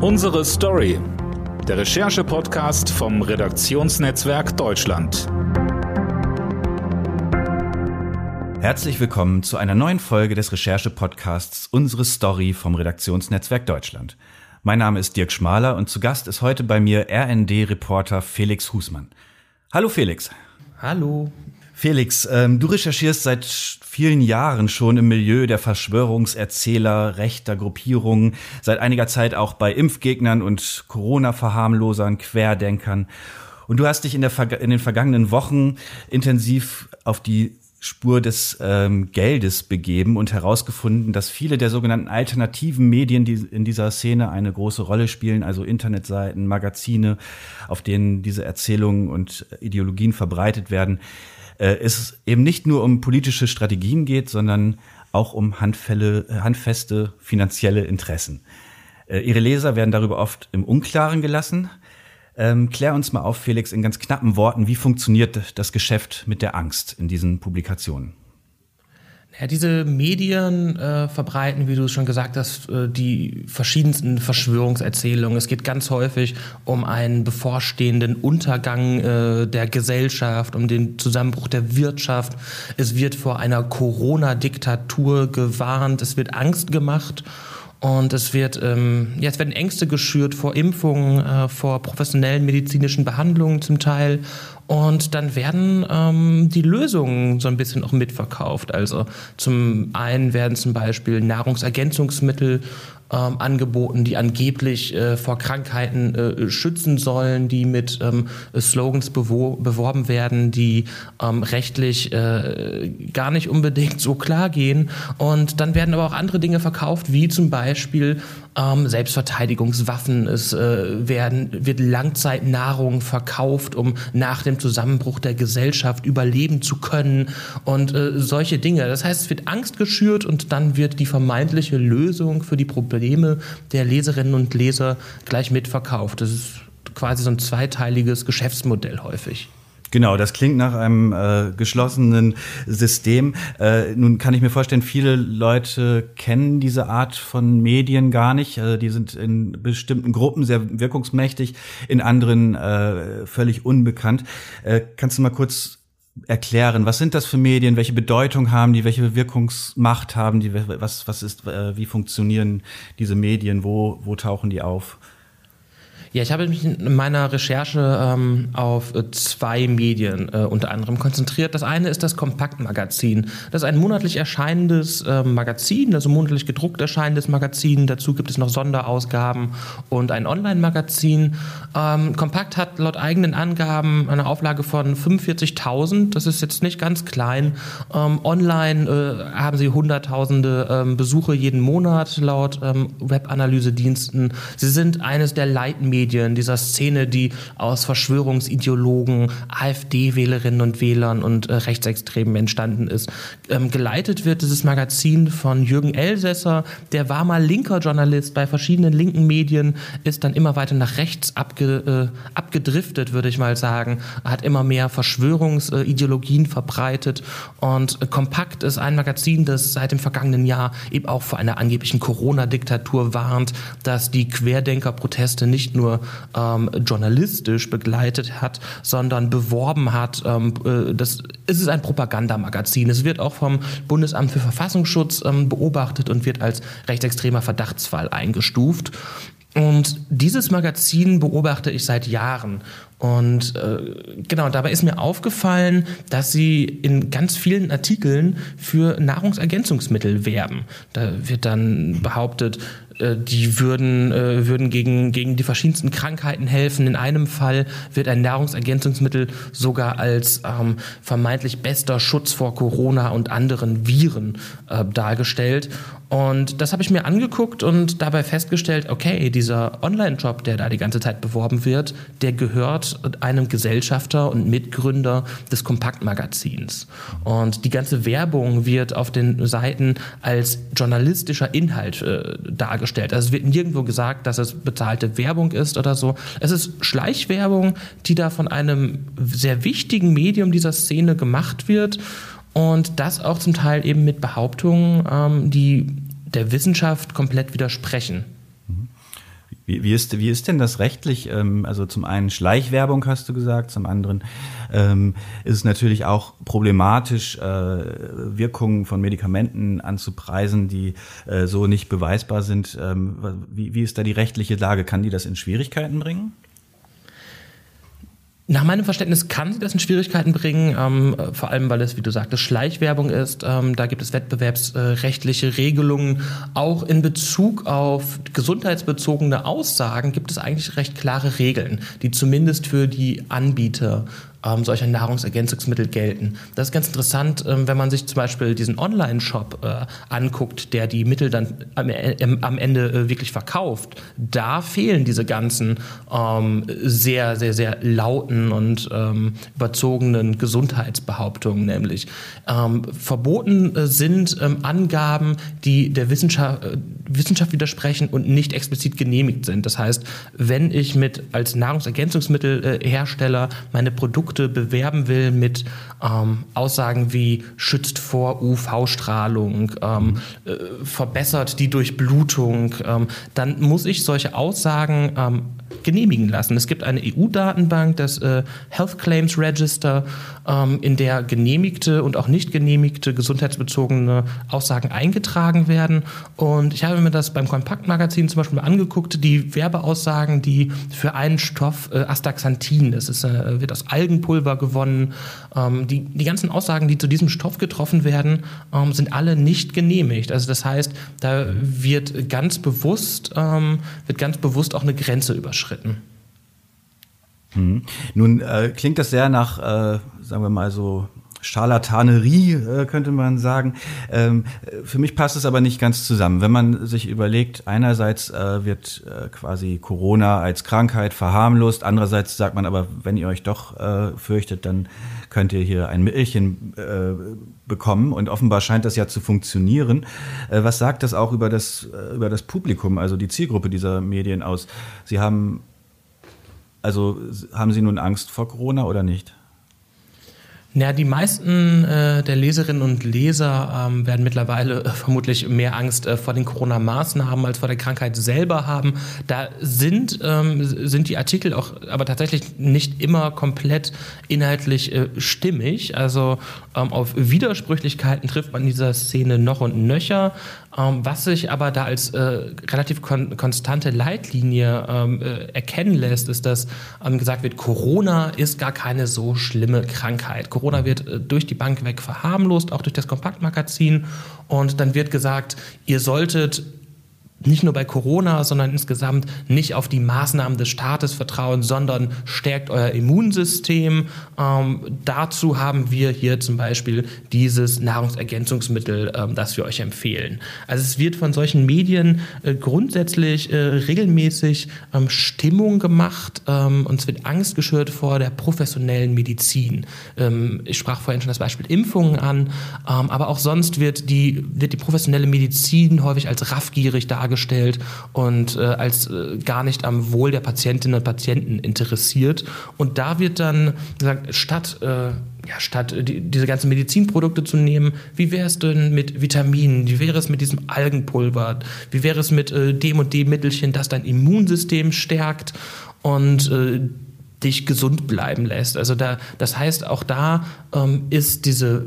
Unsere Story. Der Recherche-Podcast vom Redaktionsnetzwerk Deutschland. Herzlich willkommen zu einer neuen Folge des Recherche-Podcasts Unsere Story vom Redaktionsnetzwerk Deutschland. Mein Name ist Dirk Schmaler und zu Gast ist heute bei mir RND-Reporter Felix Husmann. Hallo Felix. Hallo. Felix, ähm, du recherchierst seit vielen Jahren schon im Milieu der Verschwörungserzähler rechter Gruppierungen, seit einiger Zeit auch bei Impfgegnern und Corona-Verharmlosern, Querdenkern. Und du hast dich in, der, in den vergangenen Wochen intensiv auf die Spur des ähm, Geldes begeben und herausgefunden, dass viele der sogenannten alternativen Medien, die in dieser Szene eine große Rolle spielen, also Internetseiten, Magazine, auf denen diese Erzählungen und Ideologien verbreitet werden, äh, es eben nicht nur um politische Strategien geht, sondern auch um Handfälle, handfeste finanzielle Interessen. Äh, ihre Leser werden darüber oft im Unklaren gelassen. Ähm, klär uns mal auf, Felix, in ganz knappen Worten, wie funktioniert das Geschäft mit der Angst in diesen Publikationen? Ja, diese Medien äh, verbreiten, wie du es schon gesagt hast, äh, die verschiedensten Verschwörungserzählungen. Es geht ganz häufig um einen bevorstehenden Untergang äh, der Gesellschaft, um den Zusammenbruch der Wirtschaft. Es wird vor einer Corona-Diktatur gewarnt, es wird Angst gemacht. Und es wird, ähm, ja, es werden Ängste geschürt vor Impfungen, äh, vor professionellen medizinischen Behandlungen zum Teil. Und dann werden ähm, die Lösungen so ein bisschen auch mitverkauft. Also zum einen werden zum Beispiel Nahrungsergänzungsmittel ähm, angeboten, die angeblich äh, vor Krankheiten äh, schützen sollen, die mit ähm, Slogans beworben werden, die ähm, rechtlich äh, gar nicht unbedingt so klar gehen. Und dann werden aber auch andere Dinge verkauft, wie zum Beispiel ähm, Selbstverteidigungswaffen. Es äh, werden, wird Langzeitnahrung verkauft, um nach dem Zusammenbruch der Gesellschaft überleben zu können und äh, solche Dinge. Das heißt, es wird Angst geschürt und dann wird die vermeintliche Lösung für die Probleme der Leserinnen und Leser gleich mitverkauft. Das ist quasi so ein zweiteiliges Geschäftsmodell häufig. Genau, das klingt nach einem äh, geschlossenen System. Äh, nun kann ich mir vorstellen, viele Leute kennen diese Art von Medien gar nicht. Äh, die sind in bestimmten Gruppen sehr wirkungsmächtig, in anderen äh, völlig unbekannt. Äh, kannst du mal kurz erklären, was sind das für Medien, welche Bedeutung haben die, welche Wirkungsmacht haben die, was, was ist, äh, wie funktionieren diese Medien, wo, wo tauchen die auf? Ja, ich habe mich in meiner Recherche ähm, auf äh, zwei Medien äh, unter anderem konzentriert. Das eine ist das Kompaktmagazin. Das ist ein monatlich erscheinendes äh, Magazin, also monatlich gedruckt erscheinendes Magazin. Dazu gibt es noch Sonderausgaben und ein Online-Magazin. Ähm, Kompakt hat laut eigenen Angaben eine Auflage von 45.000. Das ist jetzt nicht ganz klein. Ähm, online äh, haben sie hunderttausende ähm, Besuche jeden Monat laut ähm, Webanalyse-Diensten. Sie sind eines der Leitmedien Medien, dieser Szene, die aus Verschwörungsideologen, AfD-Wählerinnen und Wählern und äh, Rechtsextremen entstanden ist. Ähm, geleitet wird. Dieses Magazin von Jürgen Elsässer, der war mal linker Journalist. Bei verschiedenen linken Medien, ist dann immer weiter nach rechts abge, äh, abgedriftet, würde ich mal sagen, hat immer mehr Verschwörungsideologien verbreitet. Und äh, Kompakt ist ein Magazin, das seit dem vergangenen Jahr eben auch vor einer angeblichen Corona-Diktatur warnt, dass die Querdenker-Proteste nicht nur nur ähm, journalistisch begleitet hat, sondern beworben hat. Ähm, äh, das, es ist ein Propagandamagazin. Es wird auch vom Bundesamt für Verfassungsschutz ähm, beobachtet und wird als rechtsextremer Verdachtsfall eingestuft. Und dieses Magazin beobachte ich seit Jahren. Und äh, genau, dabei ist mir aufgefallen, dass sie in ganz vielen Artikeln für Nahrungsergänzungsmittel werben. Da wird dann behauptet, die würden, äh, würden gegen, gegen die verschiedensten Krankheiten helfen. In einem Fall wird ein Nahrungsergänzungsmittel sogar als ähm, vermeintlich bester Schutz vor Corona und anderen Viren äh, dargestellt. Und das habe ich mir angeguckt und dabei festgestellt, okay, dieser Online-Job, der da die ganze Zeit beworben wird, der gehört einem Gesellschafter und Mitgründer des Kompaktmagazins. Und die ganze Werbung wird auf den Seiten als journalistischer Inhalt äh, dargestellt. Also es wird nirgendwo gesagt, dass es bezahlte Werbung ist oder so. Es ist Schleichwerbung, die da von einem sehr wichtigen Medium dieser Szene gemacht wird und das auch zum Teil eben mit Behauptungen, ähm, die der Wissenschaft komplett widersprechen. Wie, wie, ist, wie ist denn das rechtlich? Ähm, also zum einen Schleichwerbung hast du gesagt, zum anderen ähm, ist es natürlich auch problematisch, äh, Wirkungen von Medikamenten anzupreisen, die äh, so nicht beweisbar sind. Ähm, wie, wie ist da die rechtliche Lage? Kann die das in Schwierigkeiten bringen? Nach meinem Verständnis kann sie das in Schwierigkeiten bringen, ähm, vor allem weil es, wie du sagtest, Schleichwerbung ist. Ähm, da gibt es wettbewerbsrechtliche Regelungen. Auch in Bezug auf gesundheitsbezogene Aussagen gibt es eigentlich recht klare Regeln, die zumindest für die Anbieter ähm, solcher Nahrungsergänzungsmittel gelten. Das ist ganz interessant, ähm, wenn man sich zum Beispiel diesen Online-Shop äh, anguckt, der die Mittel dann am, äh, am Ende äh, wirklich verkauft. Da fehlen diese ganzen ähm, sehr, sehr, sehr lauten und ähm, überzogenen Gesundheitsbehauptungen, nämlich ähm, verboten äh, sind ähm, Angaben, die der Wissenschaft, äh, Wissenschaft widersprechen und nicht explizit genehmigt sind. Das heißt, wenn ich mit als Nahrungsergänzungsmittelhersteller meine Produkte Produkte bewerben will mit ähm, Aussagen wie schützt vor UV-Strahlung, ähm, äh, verbessert die Durchblutung, ähm, dann muss ich solche Aussagen ähm, genehmigen lassen. Es gibt eine EU-Datenbank, das äh, Health Claims Register, ähm, in der genehmigte und auch nicht genehmigte gesundheitsbezogene Aussagen eingetragen werden. Und ich habe mir das beim Kompaktmagazin zum Beispiel angeguckt, die Werbeaussagen, die für einen Stoff äh, Astaxanthin, das ist, äh, wird aus Algenpulver gewonnen, ähm, die, die ganzen Aussagen, die zu diesem Stoff getroffen werden, ähm, sind alle nicht genehmigt. Also das heißt, da wird ganz bewusst, ähm, wird ganz bewusst auch eine Grenze überschritten. Hm. Nun äh, klingt das sehr nach, äh, sagen wir mal so, Scharlatanerie, äh, könnte man sagen. Ähm, für mich passt es aber nicht ganz zusammen. Wenn man sich überlegt, einerseits äh, wird äh, quasi Corona als Krankheit verharmlost, andererseits sagt man aber, wenn ihr euch doch fürchtet, dann könnt ihr hier ein Mittelchen bekommen und offenbar scheint das ja zu funktionieren. was sagt das auch über das, über das Publikum, also die Zielgruppe dieser Medien aus? Sie haben, also haben Sie nun Angst vor Corona oder nicht? Ja, die meisten äh, der Leserinnen und Leser ähm, werden mittlerweile äh, vermutlich mehr Angst äh, vor den Corona-Maßnahmen als vor der Krankheit selber haben. Da sind, ähm, sind die Artikel auch aber tatsächlich nicht immer komplett inhaltlich äh, stimmig. Also ähm, auf Widersprüchlichkeiten trifft man in dieser Szene noch und nöcher. Ähm, was sich aber da als äh, relativ kon konstante Leitlinie ähm, äh, erkennen lässt, ist, dass ähm, gesagt wird, Corona ist gar keine so schlimme Krankheit. Corona wird äh, durch die Bank weg verharmlost, auch durch das Kompaktmagazin. Und dann wird gesagt, ihr solltet nicht nur bei Corona, sondern insgesamt nicht auf die Maßnahmen des Staates vertrauen, sondern stärkt euer Immunsystem. Ähm, dazu haben wir hier zum Beispiel dieses Nahrungsergänzungsmittel, ähm, das wir euch empfehlen. Also es wird von solchen Medien äh, grundsätzlich äh, regelmäßig ähm, Stimmung gemacht ähm, und es wird Angst geschürt vor der professionellen Medizin. Ähm, ich sprach vorhin schon das Beispiel Impfungen an, ähm, aber auch sonst wird die, wird die professionelle Medizin häufig als raffgierig dargestellt dargestellt und äh, als äh, gar nicht am Wohl der Patientinnen und Patienten interessiert. Und da wird dann gesagt, statt äh, ja, statt die, diese ganzen Medizinprodukte zu nehmen, wie wäre es denn mit Vitaminen? Wie wäre es mit diesem Algenpulver? Wie wäre es mit äh, dem und dem Mittelchen, das dein Immunsystem stärkt und äh, dich gesund bleiben lässt? Also da, das heißt, auch da ähm, ist diese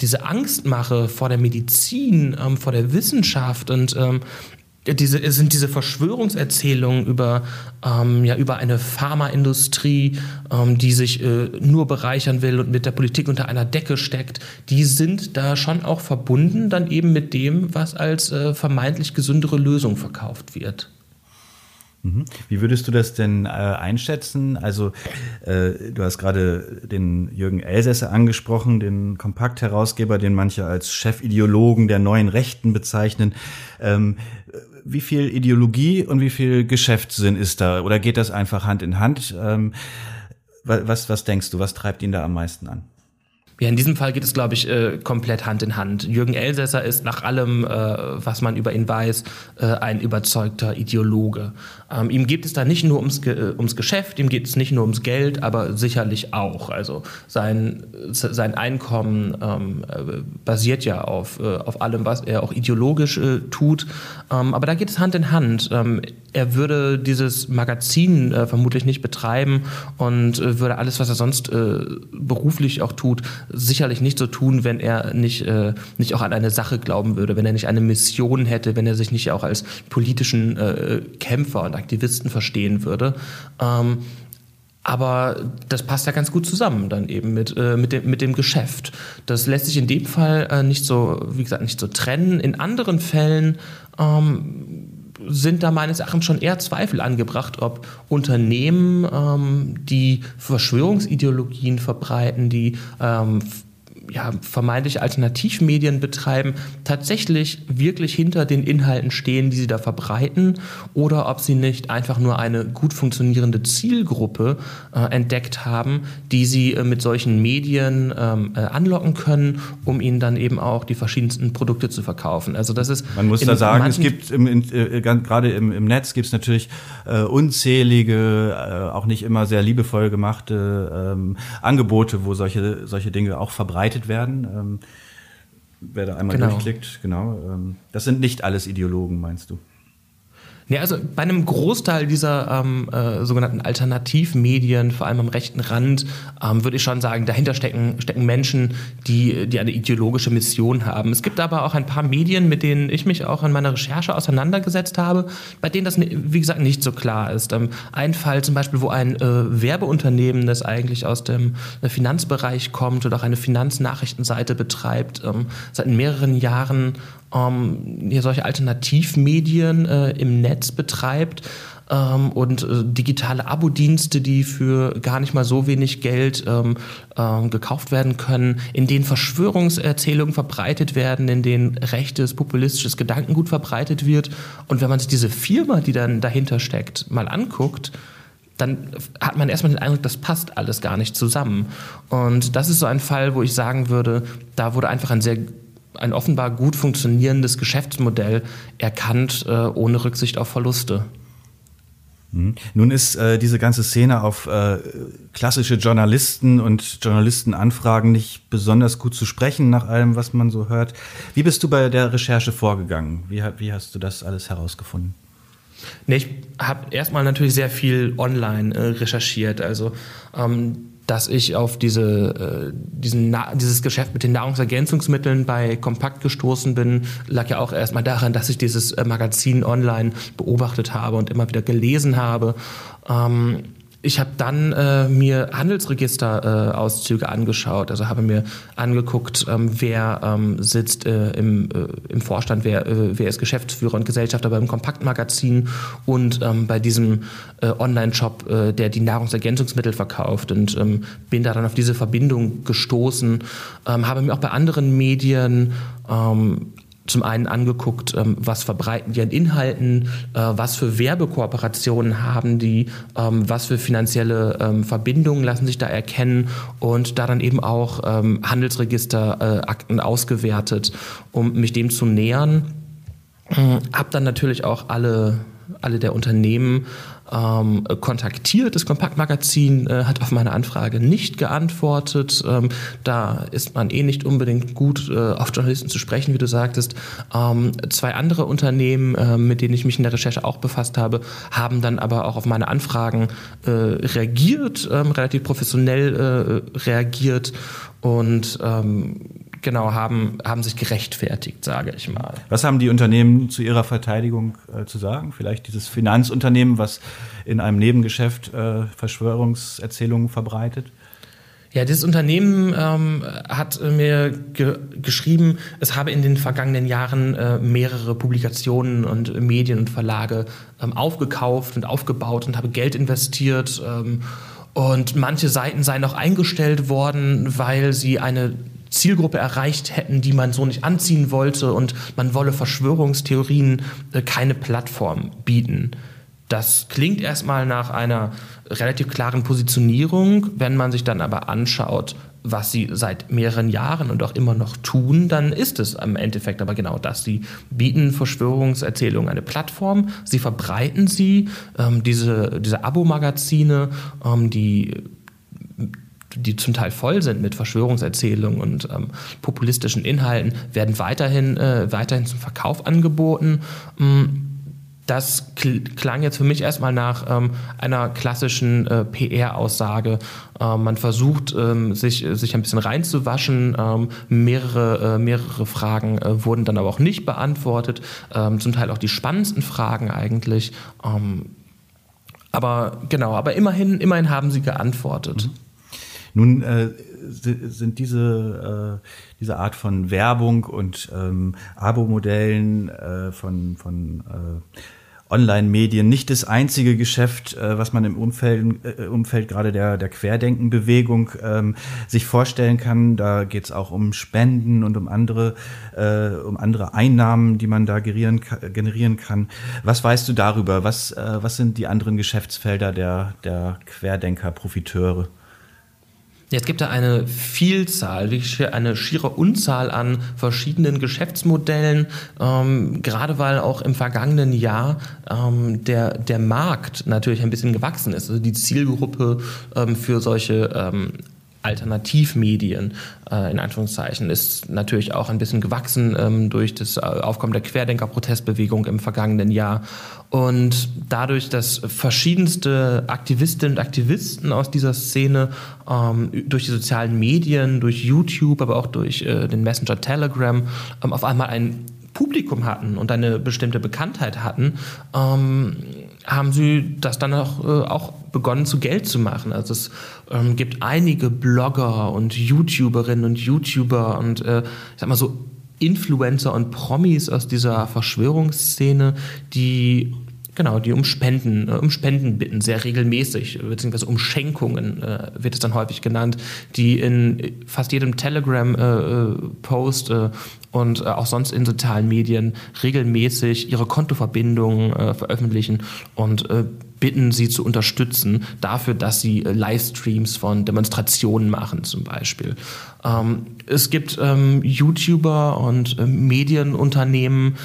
diese Angstmache vor der Medizin, ähm, vor der Wissenschaft und ähm, diese, sind diese Verschwörungserzählungen über, ähm, ja, über eine Pharmaindustrie, ähm, die sich äh, nur bereichern will und mit der Politik unter einer Decke steckt, die sind da schon auch verbunden dann eben mit dem, was als äh, vermeintlich gesündere Lösung verkauft wird. Mhm. Wie würdest du das denn äh, einschätzen? Also äh, du hast gerade den Jürgen Elsässer angesprochen, den Kompakt-Herausgeber, den manche als Chefideologen der neuen Rechten bezeichnen. Ähm, wie viel Ideologie und wie viel Geschäftssinn ist da? Oder geht das einfach Hand in Hand? Ähm, was, was denkst du, was treibt ihn da am meisten an? Ja, in diesem Fall geht es, glaube ich, äh, komplett Hand in Hand. Jürgen Elsässer ist nach allem, äh, was man über ihn weiß, äh, ein überzeugter Ideologe. Ähm, ihm geht es da nicht nur ums, äh, ums Geschäft, ihm geht es nicht nur ums Geld, aber sicherlich auch. Also sein, sein Einkommen ähm, äh, basiert ja auf, äh, auf allem, was er auch ideologisch tut. Ähm, aber da geht es Hand in Hand. Ähm, er würde dieses Magazin vermutlich nicht betreiben und würde alles, was er sonst beruflich auch tut, sicherlich nicht so tun, wenn er nicht, äh, nicht auch an eine Sache glauben würde, wenn er nicht eine Mission hätte, wenn er sich nicht auch als politischen äh, Kämpfer und Aktivisten verstehen würde. Ähm, aber das passt ja ganz gut zusammen dann eben mit, äh, mit, dem, mit dem Geschäft. Das lässt sich in dem Fall äh, nicht so, wie gesagt, nicht so trennen. In anderen Fällen ähm, sind da meines Erachtens schon eher Zweifel angebracht, ob Unternehmen, ähm, die Verschwörungsideologien verbreiten, die ähm, ja, vermeintlich Alternativmedien betreiben, tatsächlich wirklich hinter den Inhalten stehen, die sie da verbreiten, oder ob sie nicht einfach nur eine gut funktionierende Zielgruppe äh, entdeckt haben, die sie äh, mit solchen Medien ähm, äh, anlocken können, um ihnen dann eben auch die verschiedensten Produkte zu verkaufen. Also das ist man muss da sagen, es gibt im, in, äh, gerade im, im Netz gibt es natürlich äh, unzählige, äh, auch nicht immer sehr liebevoll gemachte ähm, Angebote, wo solche solche Dinge auch verbreitet geleitet werden. Ähm, wer da einmal genau. durchklickt, genau. Ähm, das sind nicht alles Ideologen, meinst du? Ja, also bei einem Großteil dieser ähm, äh, sogenannten Alternativmedien, vor allem am rechten Rand, ähm, würde ich schon sagen, dahinter stecken, stecken Menschen, die, die eine ideologische Mission haben. Es gibt aber auch ein paar Medien, mit denen ich mich auch in meiner Recherche auseinandergesetzt habe, bei denen das, wie gesagt, nicht so klar ist. Ähm, ein Fall zum Beispiel, wo ein äh, Werbeunternehmen, das eigentlich aus dem äh, Finanzbereich kommt oder auch eine Finanznachrichtenseite betreibt, ähm, seit mehreren Jahren ähm, hier solche Alternativmedien äh, im Netz betreibt ähm, und äh, digitale Abo-Dienste, die für gar nicht mal so wenig Geld ähm, ähm, gekauft werden können, in denen Verschwörungserzählungen verbreitet werden, in denen rechtes, populistisches Gedankengut verbreitet wird. Und wenn man sich diese Firma, die dann dahinter steckt, mal anguckt, dann hat man erstmal den Eindruck, das passt alles gar nicht zusammen. Und das ist so ein Fall, wo ich sagen würde, da wurde einfach ein sehr ein offenbar gut funktionierendes Geschäftsmodell erkannt, äh, ohne Rücksicht auf Verluste. Mhm. Nun ist äh, diese ganze Szene auf äh, klassische Journalisten und Journalistenanfragen nicht besonders gut zu sprechen, nach allem, was man so hört. Wie bist du bei der Recherche vorgegangen? Wie, wie hast du das alles herausgefunden? Nee, ich habe erstmal natürlich sehr viel online äh, recherchiert. Also ähm, dass ich auf diese, äh, diesen, dieses Geschäft mit den Nahrungsergänzungsmitteln bei Kompakt gestoßen bin, lag ja auch erstmal daran, dass ich dieses äh, Magazin online beobachtet habe und immer wieder gelesen habe. Ähm, ich habe dann äh, mir Handelsregisterauszüge äh, angeschaut, also habe mir angeguckt, ähm, wer ähm, sitzt äh, im, äh, im Vorstand, wer, äh, wer ist Geschäftsführer und Gesellschafter beim Kompaktmagazin und ähm, bei diesem äh, Online-Shop, der die Nahrungsergänzungsmittel verkauft. Und ähm, bin da dann auf diese Verbindung gestoßen, ähm, habe mir auch bei anderen Medien ähm, zum einen angeguckt, ähm, was verbreiten die an Inhalten, äh, was für Werbekooperationen haben die, ähm, was für finanzielle ähm, Verbindungen lassen sich da erkennen und da dann eben auch Handelsregisterakten ausgewertet, um mich dem zu nähern. Hab dann natürlich auch alle, alle der Unternehmen ähm, kontaktiert. Das Kompaktmagazin äh, hat auf meine Anfrage nicht geantwortet. Ähm, da ist man eh nicht unbedingt gut äh, auf Journalisten zu sprechen, wie du sagtest. Ähm, zwei andere Unternehmen, äh, mit denen ich mich in der Recherche auch befasst habe, haben dann aber auch auf meine Anfragen äh, reagiert, ähm, relativ professionell äh, reagiert und ähm, genau, haben, haben sich gerechtfertigt, sage ich mal. Was haben die Unternehmen zu ihrer Verteidigung äh, zu sagen? Vielleicht dieses Finanzunternehmen, was in einem Nebengeschäft äh, Verschwörungserzählungen verbreitet? Ja, dieses Unternehmen ähm, hat mir ge geschrieben, es habe in den vergangenen Jahren äh, mehrere Publikationen und Medien und Verlage ähm, aufgekauft und aufgebaut und habe Geld investiert. Ähm, und manche Seiten seien auch eingestellt worden, weil sie eine Zielgruppe erreicht hätten, die man so nicht anziehen wollte und man wolle Verschwörungstheorien äh, keine Plattform bieten. Das klingt erstmal nach einer relativ klaren Positionierung. Wenn man sich dann aber anschaut, was sie seit mehreren Jahren und auch immer noch tun, dann ist es im Endeffekt aber genau das. Sie bieten Verschwörungserzählungen eine Plattform, sie verbreiten sie, ähm, diese, diese Abo-Magazine, ähm, die die zum Teil voll sind mit Verschwörungserzählungen und ähm, populistischen Inhalten, werden weiterhin, äh, weiterhin zum Verkauf angeboten. Ähm, das klang jetzt für mich erstmal nach ähm, einer klassischen äh, PR-Aussage. Ähm, man versucht, ähm, sich, sich ein bisschen reinzuwaschen. Ähm, mehrere, äh, mehrere Fragen äh, wurden dann aber auch nicht beantwortet. Ähm, zum Teil auch die spannendsten Fragen eigentlich. Ähm, aber genau, aber immerhin, immerhin haben sie geantwortet. Mhm. Nun äh, sind diese, äh, diese Art von Werbung und ähm, Abo-Modellen äh, von, von äh, Online-Medien nicht das einzige Geschäft, äh, was man im Umfeld, äh, Umfeld gerade der, der Querdenken-Bewegung ähm, sich vorstellen kann. Da geht es auch um Spenden und um andere, äh, um andere Einnahmen, die man da generieren, generieren kann. Was weißt du darüber? Was, äh, was sind die anderen Geschäftsfelder der, der Querdenker-Profiteure? Es gibt da eine Vielzahl, wirklich eine schiere Unzahl an verschiedenen Geschäftsmodellen, ähm, gerade weil auch im vergangenen Jahr ähm, der, der Markt natürlich ein bisschen gewachsen ist. Also die Zielgruppe ähm, für solche ähm, Alternativmedien äh, in Anführungszeichen ist natürlich auch ein bisschen gewachsen ähm, durch das Aufkommen der Querdenker-Protestbewegung im vergangenen Jahr. Und dadurch, dass verschiedenste Aktivistinnen und Aktivisten aus dieser Szene ähm, durch die sozialen Medien, durch YouTube, aber auch durch äh, den Messenger Telegram ähm, auf einmal ein Publikum hatten und eine bestimmte Bekanntheit hatten, ähm, haben sie das dann auch, äh, auch begonnen zu Geld zu machen. Also es ähm, gibt einige Blogger und YouTuberinnen und YouTuber und äh, ich sag mal so Influencer und Promis aus dieser Verschwörungsszene, die Genau, die um Spenden, äh, um Spenden bitten, sehr regelmäßig, beziehungsweise um Schenkungen äh, wird es dann häufig genannt, die in fast jedem Telegram-Post äh, äh, und äh, auch sonst in sozialen Medien regelmäßig ihre Kontoverbindungen äh, veröffentlichen und bitten, sie zu unterstützen dafür, dass sie Livestreams von Demonstrationen machen zum Beispiel. Ähm, es gibt ähm, YouTuber und Medienunternehmen,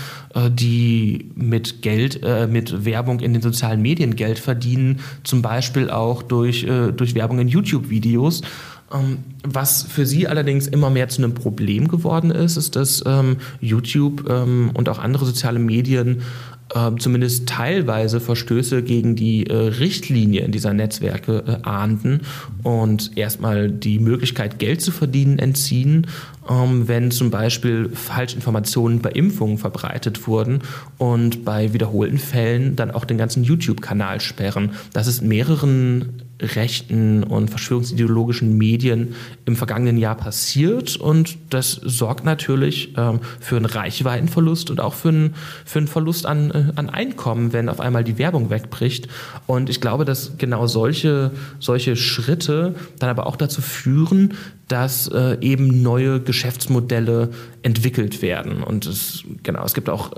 die mit Geld, mit Werbung in den sozialen Medien Geld verdienen, zum Beispiel auch durch, durch Werbung in YouTube-Videos. Ähm, was für sie allerdings immer mehr zu einem Problem geworden ist, ist, dass ähm, YouTube ähm, und auch andere soziale Medien äh, zumindest teilweise Verstöße gegen die äh, Richtlinien dieser Netzwerke äh, ahnden und erstmal die Möglichkeit, Geld zu verdienen, entziehen, ähm, wenn zum Beispiel Falschinformationen bei Impfungen verbreitet wurden und bei wiederholten Fällen dann auch den ganzen YouTube-Kanal sperren. Das ist mehreren rechten und verschwörungsideologischen Medien im vergangenen Jahr passiert und das sorgt natürlich ähm, für einen Reichweitenverlust und auch für einen, für einen Verlust an, äh, an Einkommen, wenn auf einmal die Werbung wegbricht. Und ich glaube, dass genau solche, solche Schritte dann aber auch dazu führen, dass äh, eben neue Geschäftsmodelle entwickelt werden. Und es, genau, es gibt auch äh,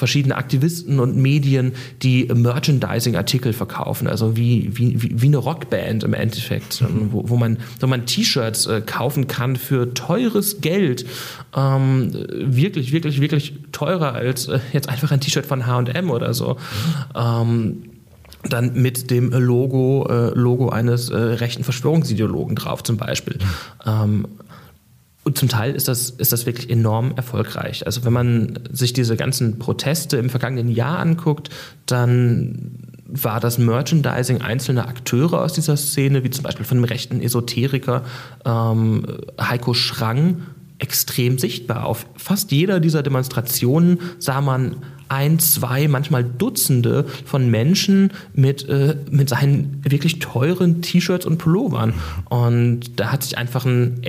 verschiedene Aktivisten und Medien, die Merchandising-Artikel verkaufen, also wie, wie, wie eine Rockband im Endeffekt, mhm. wo, wo man, wo man T-Shirts äh, kaufen kann für teures Geld, ähm, wirklich, wirklich, wirklich teurer als äh, jetzt einfach ein T-Shirt von H&M oder so. Ähm, dann mit dem Logo, äh, Logo eines äh, rechten Verschwörungsideologen drauf zum Beispiel. Ähm, und zum Teil ist das, ist das wirklich enorm erfolgreich. Also wenn man sich diese ganzen Proteste im vergangenen Jahr anguckt, dann war das Merchandising einzelner Akteure aus dieser Szene, wie zum Beispiel von dem rechten Esoteriker ähm, Heiko Schrang, extrem sichtbar. Auf fast jeder dieser Demonstrationen sah man ein, zwei, manchmal Dutzende von Menschen mit, äh, mit seinen wirklich teuren T-Shirts und Pullovern. Und da hat sich einfach ein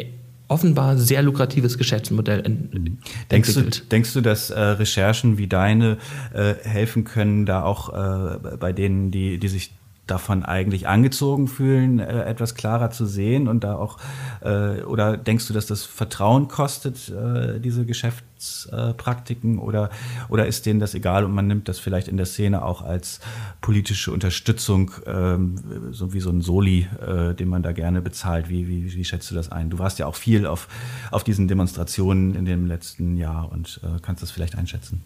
offenbar sehr lukratives Geschäftsmodell ent denkst entwickelt. Du, denkst du, dass äh, Recherchen wie deine äh, helfen können, da auch äh, bei denen, die, die sich davon eigentlich angezogen fühlen, äh, etwas klarer zu sehen und da auch, äh, oder denkst du, dass das Vertrauen kostet, äh, diese Geschäftspraktiken, oder, oder ist denen das egal und man nimmt das vielleicht in der Szene auch als politische Unterstützung, ähm, so wie so ein Soli, äh, den man da gerne bezahlt? Wie, wie, wie schätzt du das ein? Du warst ja auch viel auf, auf diesen Demonstrationen in dem letzten Jahr und äh, kannst das vielleicht einschätzen.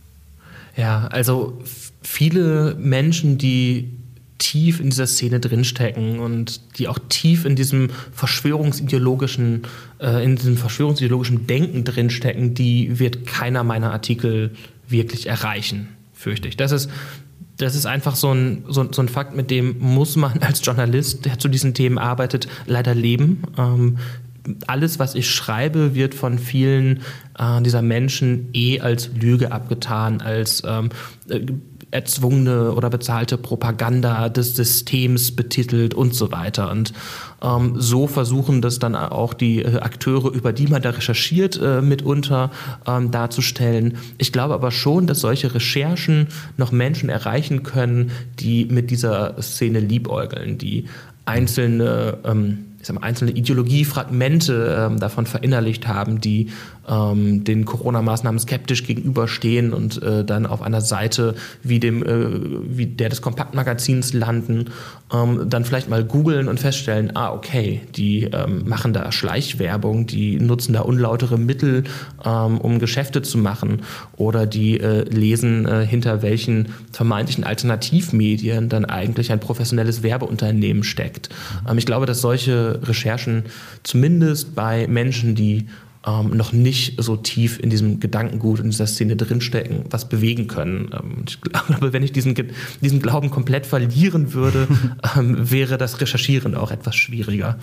Ja, also viele Menschen, die tief in dieser Szene drinstecken und die auch tief in diesem verschwörungsideologischen, äh, in diesem verschwörungsideologischen Denken drinstecken, die wird keiner meiner Artikel wirklich erreichen, fürchte ich. Das ist das ist einfach so ein, so, so, ein Fakt, mit dem muss man als Journalist, der zu diesen Themen arbeitet, leider leben. Ähm, alles, was ich schreibe, wird von vielen äh, dieser Menschen eh als Lüge abgetan, als ähm, äh, erzwungene oder bezahlte Propaganda des Systems betitelt und so weiter. Und ähm, so versuchen das dann auch die äh, Akteure, über die man da recherchiert, äh, mitunter ähm, darzustellen. Ich glaube aber schon, dass solche Recherchen noch Menschen erreichen können, die mit dieser Szene liebäugeln, die einzelne ähm, ich sag mal, einzelne Ideologiefragmente ähm, davon verinnerlicht haben, die ähm, den Corona-Maßnahmen skeptisch gegenüberstehen und äh, dann auf einer Seite wie dem äh, wie der des Kompaktmagazins landen, ähm, dann vielleicht mal googeln und feststellen, ah okay, die ähm, machen da Schleichwerbung, die nutzen da unlautere Mittel, ähm, um Geschäfte zu machen oder die äh, lesen äh, hinter welchen vermeintlichen Alternativmedien dann eigentlich ein professionelles Werbeunternehmen steckt. Ähm, ich glaube, dass solche Recherchen zumindest bei Menschen, die ähm, noch nicht so tief in diesem Gedankengut, in dieser Szene drinstecken, was bewegen können. Ähm, ich glaube, wenn ich diesen, diesen Glauben komplett verlieren würde, ähm, wäre das Recherchieren auch etwas schwieriger.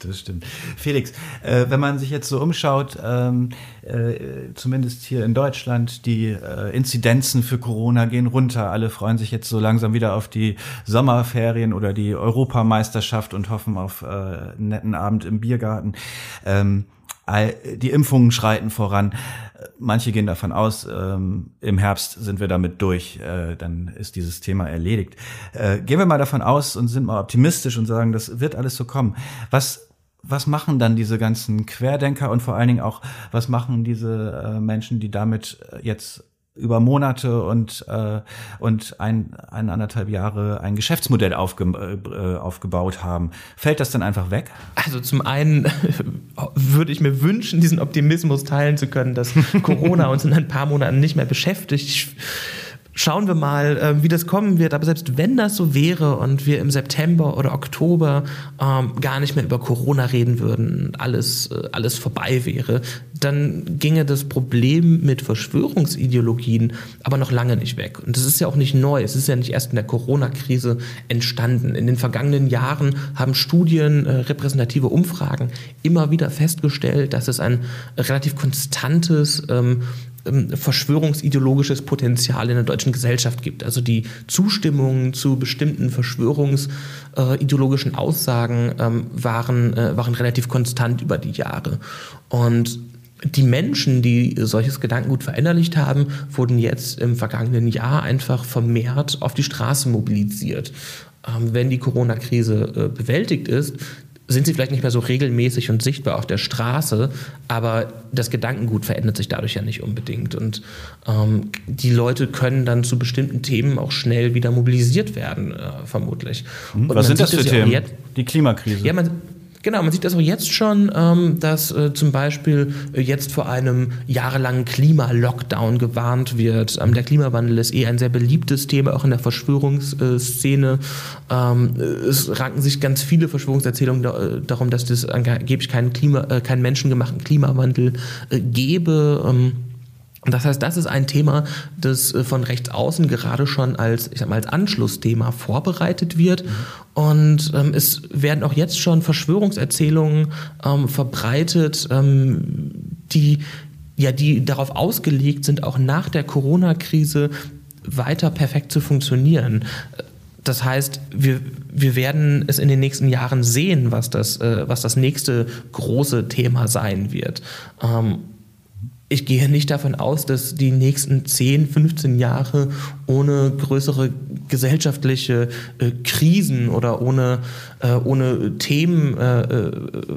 Das stimmt. Felix, äh, wenn man sich jetzt so umschaut, ähm, äh, zumindest hier in Deutschland, die äh, Inzidenzen für Corona gehen runter. Alle freuen sich jetzt so langsam wieder auf die Sommerferien oder die Europameisterschaft und hoffen auf äh, einen netten Abend im Biergarten. Ähm, die Impfungen schreiten voran. Manche gehen davon aus, ähm, im Herbst sind wir damit durch, äh, dann ist dieses Thema erledigt. Äh, gehen wir mal davon aus und sind mal optimistisch und sagen, das wird alles so kommen. Was was machen dann diese ganzen Querdenker und vor allen Dingen auch, was machen diese äh, Menschen, die damit jetzt über Monate und, äh, und ein, eineinhalb Jahre ein Geschäftsmodell aufge, äh, aufgebaut haben. Fällt das dann einfach weg? Also zum einen würde ich mir wünschen, diesen Optimismus teilen zu können, dass Corona uns in ein paar Monaten nicht mehr beschäftigt. Schauen wir mal, äh, wie das kommen wird. Aber selbst wenn das so wäre und wir im September oder Oktober ähm, gar nicht mehr über Corona reden würden, alles, äh, alles vorbei wäre, dann ginge das Problem mit Verschwörungsideologien aber noch lange nicht weg. Und das ist ja auch nicht neu. Es ist ja nicht erst in der Corona-Krise entstanden. In den vergangenen Jahren haben Studien, äh, repräsentative Umfragen immer wieder festgestellt, dass es ein relativ konstantes ähm, ähm, verschwörungsideologisches Potenzial in der deutschen Gesellschaft gibt. Also die Zustimmung zu bestimmten verschwörungsideologischen Aussagen ähm, waren, äh, waren relativ konstant über die Jahre. Und die Menschen, die solches Gedankengut verinnerlicht haben, wurden jetzt im vergangenen Jahr einfach vermehrt auf die Straße mobilisiert. Ähm, wenn die Corona-Krise äh, bewältigt ist, sind sie vielleicht nicht mehr so regelmäßig und sichtbar auf der Straße, aber das Gedankengut verändert sich dadurch ja nicht unbedingt. Und ähm, die Leute können dann zu bestimmten Themen auch schnell wieder mobilisiert werden, äh, vermutlich. Hm, was sind das für Themen? Jetzt, die Klimakrise. Ja, man, Genau, man sieht das auch jetzt schon, ähm, dass äh, zum Beispiel äh, jetzt vor einem jahrelangen Klima-Lockdown gewarnt wird. Ähm, der Klimawandel ist eh ein sehr beliebtes Thema, auch in der Verschwörungsszene. Ähm, es ranken sich ganz viele Verschwörungserzählungen da, äh, darum, dass es angeblich keinen, Klima, äh, keinen menschengemachten Klimawandel äh, gäbe. Ähm, das heißt, das ist ein Thema, das äh, von rechts außen gerade schon als, ich sag mal, als Anschlussthema vorbereitet wird. Mhm. Und ähm, es werden auch jetzt schon Verschwörungserzählungen ähm, verbreitet, ähm, die, ja, die darauf ausgelegt sind, auch nach der Corona-Krise weiter perfekt zu funktionieren. Das heißt, wir, wir werden es in den nächsten Jahren sehen, was das, äh, was das nächste große Thema sein wird. Ich gehe nicht davon aus, dass die nächsten 10, 15 Jahre ohne größere gesellschaftliche äh, Krisen oder ohne, äh, ohne Themen äh, äh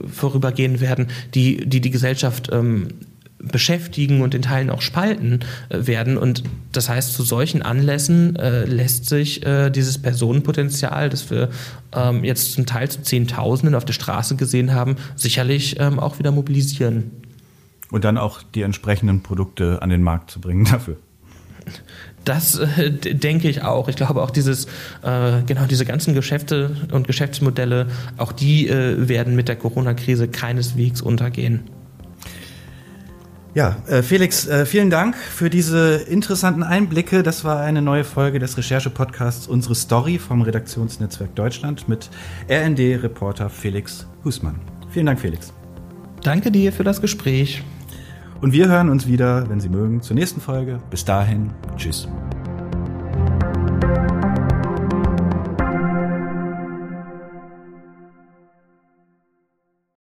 vorübergehen werden, die die, die Gesellschaft ähm, beschäftigen und in Teilen auch spalten äh, werden. Und das heißt, zu solchen Anlässen äh, lässt sich äh, dieses Personenpotenzial, das wir ähm, jetzt zum Teil zu Zehntausenden auf der Straße gesehen haben, sicherlich ähm, auch wieder mobilisieren und dann auch die entsprechenden Produkte an den Markt zu bringen dafür. Das äh, denke ich auch. Ich glaube auch dieses, äh, genau diese ganzen Geschäfte und Geschäftsmodelle, auch die äh, werden mit der Corona-Krise keineswegs untergehen. Ja, äh, Felix, äh, vielen Dank für diese interessanten Einblicke. Das war eine neue Folge des Recherche-Podcasts Unsere Story vom Redaktionsnetzwerk Deutschland mit RND-Reporter Felix Husmann. Vielen Dank, Felix. Danke dir für das Gespräch. Und wir hören uns wieder, wenn Sie mögen, zur nächsten Folge. Bis dahin, tschüss.